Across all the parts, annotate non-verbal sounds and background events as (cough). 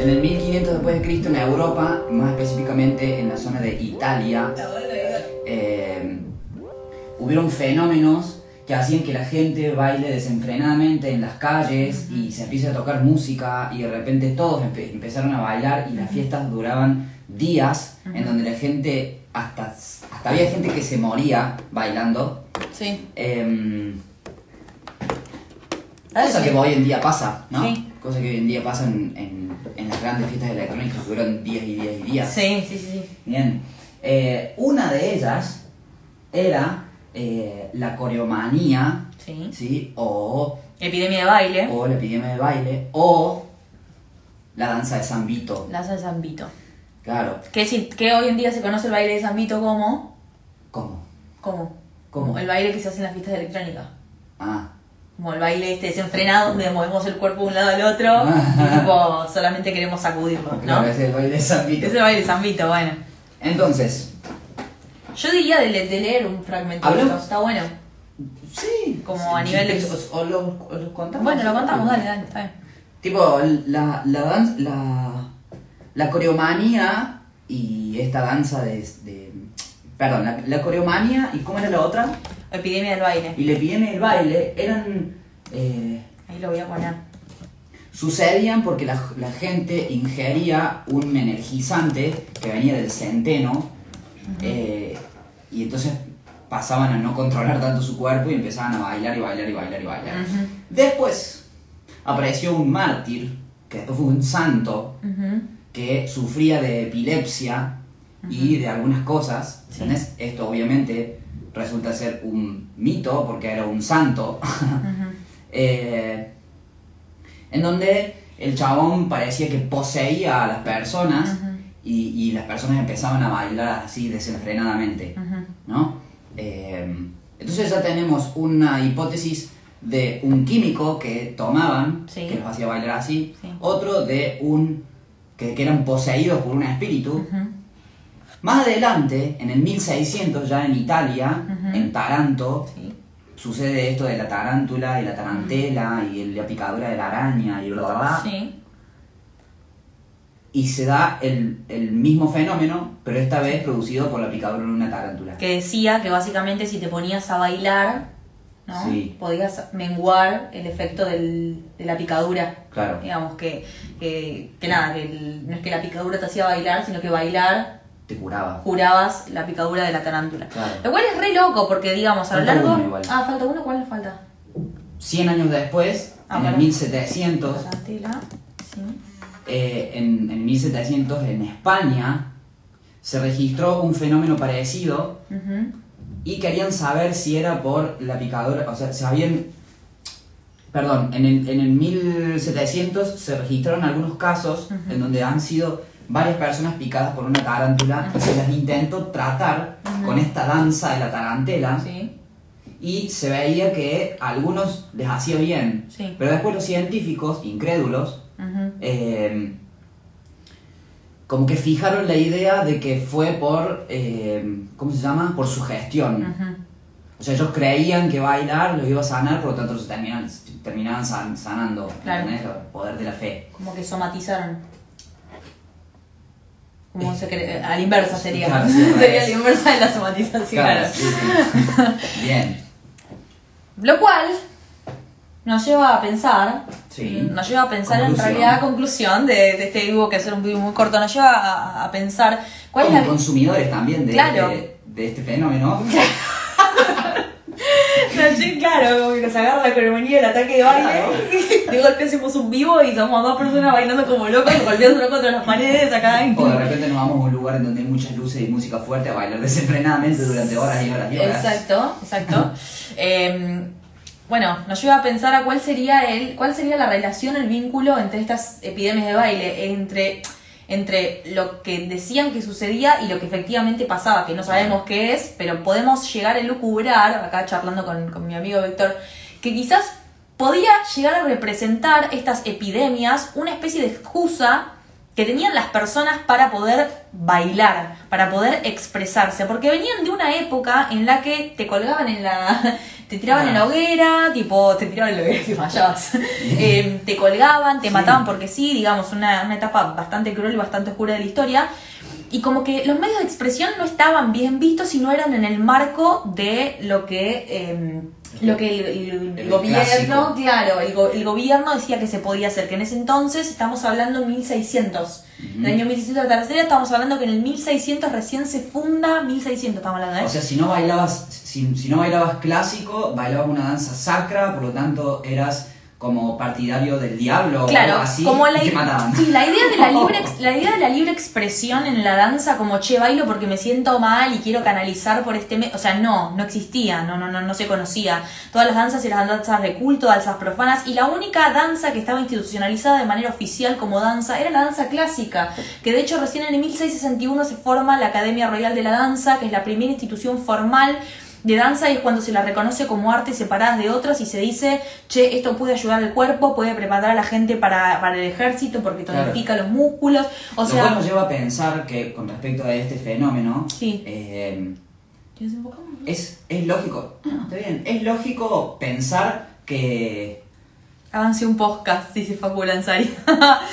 En el 1500 después de Cristo en Europa, más específicamente en la zona de Italia, eh, hubieron fenómenos que hacían que la gente baile desenfrenadamente en las calles y se empiece a tocar música y de repente todos empe- empezaron a bailar y las fiestas duraban días en donde la gente, hasta, hasta había gente que se moría bailando. Sí. Em, cosa que hoy en día pasa, ¿no? Sí. Cosa que hoy en día pasa en, en- en las grandes fiestas electrónicas que duran días y días y días. Sí, sí, sí. sí. Bien. Eh, una de ellas era eh, la coreomanía, Sí. ¿sí? O, Epidemia de baile. o la epidemia de baile, o la danza de San Vito. La de San Vito. Claro. Que, si, que hoy en día se conoce el baile de San Vito como. ¿Cómo? ¿Cómo? ¿Cómo? El baile que se hace en las fiestas electrónicas. Ah, Como el baile este desenfrenado donde movemos el cuerpo de un lado al otro y (laughs) tipo solamente queremos sacudirlo, ¿no? claro, es el baile Vito. Es el baile Vito, bueno. Entonces, Yo diría de, le- de leer un fragmento de Hablemos- esto, está bueno. sí. Como sí, a nivel de- O, o lo, o lo contamos. Bueno, lo contamos, dale, dale, está bien. Tipo, la, la danza, la, la coreomanía y esta danza de, de- perdón, la, la coreomanía y ¿cómo era la otra? Epidemia del baile. Y la epidemia del baile eran, eh, Ahí lo voy a poner. sucedían porque la, la gente ingería un energizante que venía del centeno eh, y entonces pasaban a no controlar tanto su cuerpo y empezaban a bailar y bailar y bailar y bailar. Después apareció un mártir, que después fue un santo, que sufría de epilepsia y de algunas cosas. Esto obviamente resulta ser un mito porque era un santo. Eh, en donde el chabón parecía que poseía a las personas y, y las personas empezaban a bailar así desenfrenadamente. ¿no? Eh, entonces ya tenemos una hipótesis de un químico que tomaban, Sí. que los hacía bailar así, Sí. otro de un que, que eran poseídos por un espíritu. Más adelante, en el 1600, ya en Italia, en Taranto, Sí. Sucede esto de la tarántula y la tarantela y el- la picadura de la araña y bla bla bla. Sí. Y se da el, el mismo fenómeno, pero esta vez producido por la picadura de una tarántula. Que decía que básicamente si te ponías a bailar, ¿no? Sí. Podías menguar el efecto del- de la picadura. Claro. Digamos que, que, que nada, que el- no es que la picadura te hacía bailar, sino que bailar Te curaba. curabas la picadura de la tarántula. Claro. Lo cual es re loco porque, digamos, a lo Falta largo. uno igual. Ah, falta uno, ¿cuál le falta? 100 años después, Ah, en el bueno. 1700, Tarantela, sí. eh, en, en 1700 en España se registró un fenómeno parecido Ujú. y querían saber si era por la picadura, o sea, sabían, perdón, en el, en el 1700 se registraron algunos casos en donde han sido varias personas picadas por una tarántula y se las intentó tratar con esta danza de la tarantela Sí. y se veía que a algunos les hacía bien, Sí. pero después los científicos, incrédulos, eh, como que fijaron la idea de que fue por, eh, ¿cómo se llama? Por sugestión. O sea, ellos creían que bailar los iba a sanar, por lo tanto se terminaban, terminaban san- sanando, Claro. El poder de la fe. Como que somatizaron. Como se cree, a la inversa sería. Claro, (laughs) sí, sería la inversa de la somatización. Claro, sí, sí. (laughs) Bien. Lo cual nos lleva a pensar, Sí. nos lleva a pensar en realidad, conclusión de, de este dibujo que hacer un video muy corto, nos lleva a, a pensar cuál es la... consumidores también de, Claro. de, de este fenómeno. (laughs) Sí, claro, como que nos agarra la ceremonia del ataque de baile. Claro. De golpe hacemos un vivo y somos dos personas bailando como locos, golpeándonos contra las paredes acá. O de repente nos vamos a un lugar en donde hay muchas luces y música fuerte a bailar desenfrenadamente durante horas y horas y horas. Exacto, exacto. (laughs) Eh, bueno, nos lleva a pensar a cuál sería el, cuál sería la relación, el vínculo entre estas epidemias de baile, entre, entre lo que decían que sucedía y lo que efectivamente pasaba, que no sabemos qué es, pero podemos llegar a lucubrar, acá charlando con, con mi amigo Víctor, que quizás podía llegar a representar estas epidemias una especie de excusa que tenían las personas para poder bailar, para poder expresarse, porque venían de una época en la que te colgaban en la te tiraban en la hoguera, tipo, te tiraban en la hoguera, (laughs) te fallabas. (laughs) Eh, te colgaban, te mataban porque sí, digamos, una, una etapa bastante cruel y bastante oscura de la historia. Y como que los medios de expresión no estaban bien vistos y no eran en el marco de lo que... eh, lo que el, el- el El gobierno, clásico. claro, el, go- el gobierno decía que se podía hacer, que en ese entonces estamos hablando en 1600, el año 1600 de la tercera, estamos hablando que en el 1600 recién se funda, 1600 estamos hablando, ¿eh? O sea, si no bailabas, si, si no bailabas clásico, bailabas una danza sacra, por lo tanto eras como partidario del diablo o algo así como la, y te mataban. sí, la idea de la libre (laughs) la idea de la libre expresión en la danza como che bailo porque me siento mal y quiero canalizar por este o sea no no existía no no no no se conocía todas las danzas eran danzas de culto danzas profanas y la única danza que estaba institucionalizada de manera oficial como danza era la danza clásica que de hecho recién en el 1661 se forma la Academia Royal de la Danza que es la primera institución formal de danza y es cuando se la reconoce como artes separadas de otras y se dice, che, esto puede ayudar al cuerpo, puede preparar a la gente para, para el ejército porque Claro. tonifica los músculos. O Lo sea, cual nos lleva a pensar que con respecto a este fenómeno, Sí. eh, es, es lógico, no, está bien, es lógico pensar que Avance un podcast, dice Facu Lanzari.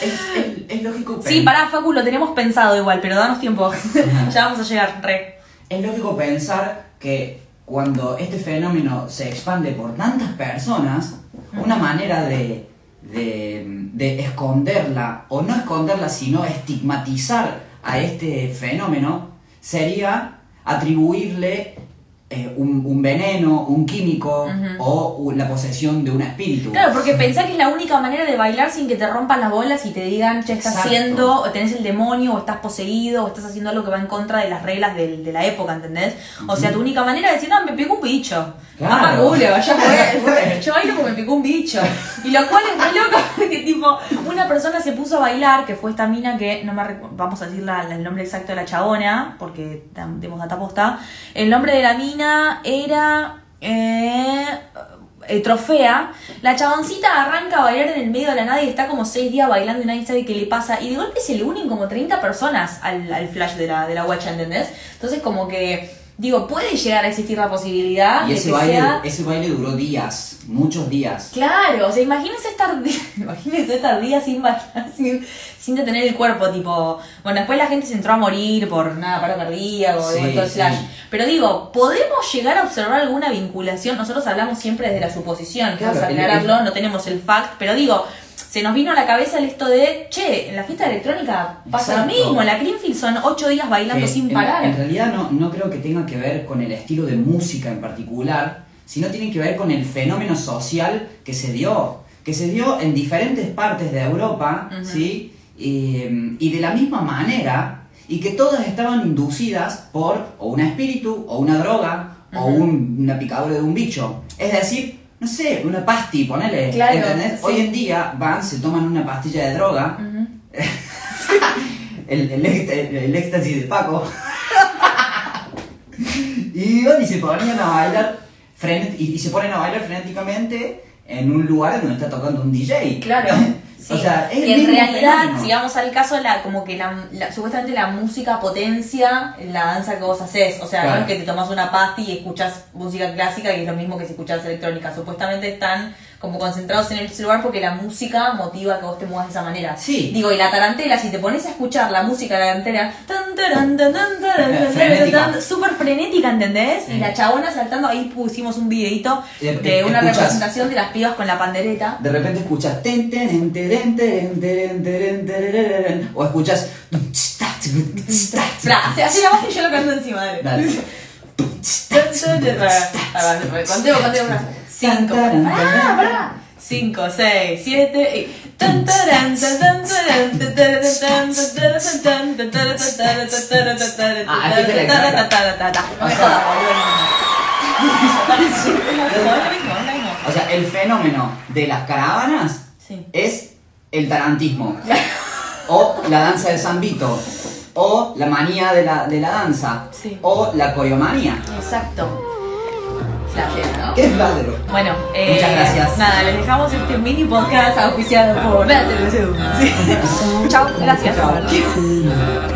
es, es- es lógico (laughs) sí, pen- pará, Facu, lo tenemos pensado igual, pero danos tiempo. (laughs) ya vamos a llegar, re. Es lógico pensar que cuando este fenómeno se expande por tantas personas, una manera de, de, de esconderla, o no esconderla, sino estigmatizar a este fenómeno, sería atribuirle eh, un, un veneno, un químico o la posesión de un espíritu. Claro, porque pensá que es la única manera de bailar sin que te rompan las bolas y te digan, che, estás Exacto. haciendo, o tenés el demonio, o estás poseído, o estás haciendo algo que va en contra de las reglas de, la época, ¿entendés? O sea, tu única manera de decir, no, me picó un bicho. Claro. Ah, fue. (laughs) Fue. Yo bailo porque me picó un bicho. Y lo cual es muy loco, (laughs) porque tipo, una persona se puso a bailar, que fue esta mina que, no me vamos a decir la- la- el nombre exacto de la chabona, porque demos data posta. El nombre de la mina era... Eh, eh, trofea, la chaboncita arranca a bailar en el medio de la nada y está como seis días bailando y nadie sabe qué le pasa. Y de golpe se le unen como 30 personas al, flash de la, de la guacha, ¿entendés? Entonces como que, digo, puede llegar a existir la posibilidad Y de ese que baile, sea... ese baile duró días, muchos días. Claro, o sea, imagínense estar, (laughs) imagínense estar días sin bailar, sin, sin detener el cuerpo, tipo, bueno, después la gente se entró a morir por nada, paro cardíaco, Sí, todo el sí. Pero digo, ¿podemos llegar a observar alguna vinculación? Nosotros hablamos siempre desde la suposición, Claro, vamos a el- aclararlo, no tenemos el fact, pero digo, se nos vino a la cabeza el esto de, che, en la fiesta electrónica pasa Exacto. lo mismo, en la Greenfield son ocho días bailando que sin parar. En, realidad no, no creo que tenga que ver con el estilo de música en particular, sino tiene que ver con el fenómeno social que se dio, que se dio en diferentes partes de Europa. ¿sí? Y, y de la misma manera, y que todas estaban inducidas por o un espíritu, o una droga, o un- una picadura de un bicho. Es decir, no sé, una pasti, ponele, Claro, ¿entendés? sí. Hoy en día van, se toman una pastilla de droga, (laughs) el, el, el- el éxtasis de Paco. (laughs) y iban y se ponían a bailar frenet- y, y se ponen a bailar frenéticamente en un lugar donde está tocando un DJ. Claro. (laughs) Sí. O sea, es en realidad, fenómeno. si vamos al caso, la, como que la, la- supuestamente la música potencia la danza que vos haces. O sea, Claro. no es que te tomas una pasti y escuchas música clásica y es lo mismo que si escuchas electrónica. Supuestamente están como concentrados en ese lugar porque la música motiva que vos te muevas de esa manera. Sí. Digo, y la tarantela, si te pones a escuchar la música de la tarantela, súper frenética, ¿entendés? Y la chabona saltando, ahí pusimos un videito de, una representación de las pibas con la pandereta. De repente escuchas o escuchas así la base y yo lo canto encima de él. Contemos, contemos. Cinco. Pará, pará. Cinco, seis, siete y. O sea, el fenómeno de las caravanas es el tarantismo o la danza de San Vito. O la manía de la, de la danza. Sí. O la coreomanía. Exacto. ¿no? ¿Qué es fladero? Bueno, eh, Muchas gracias. Nada, les dejamos este mini podcast auspiciado por la televisión. Sí. (laughs) Chao, gracias. Chao.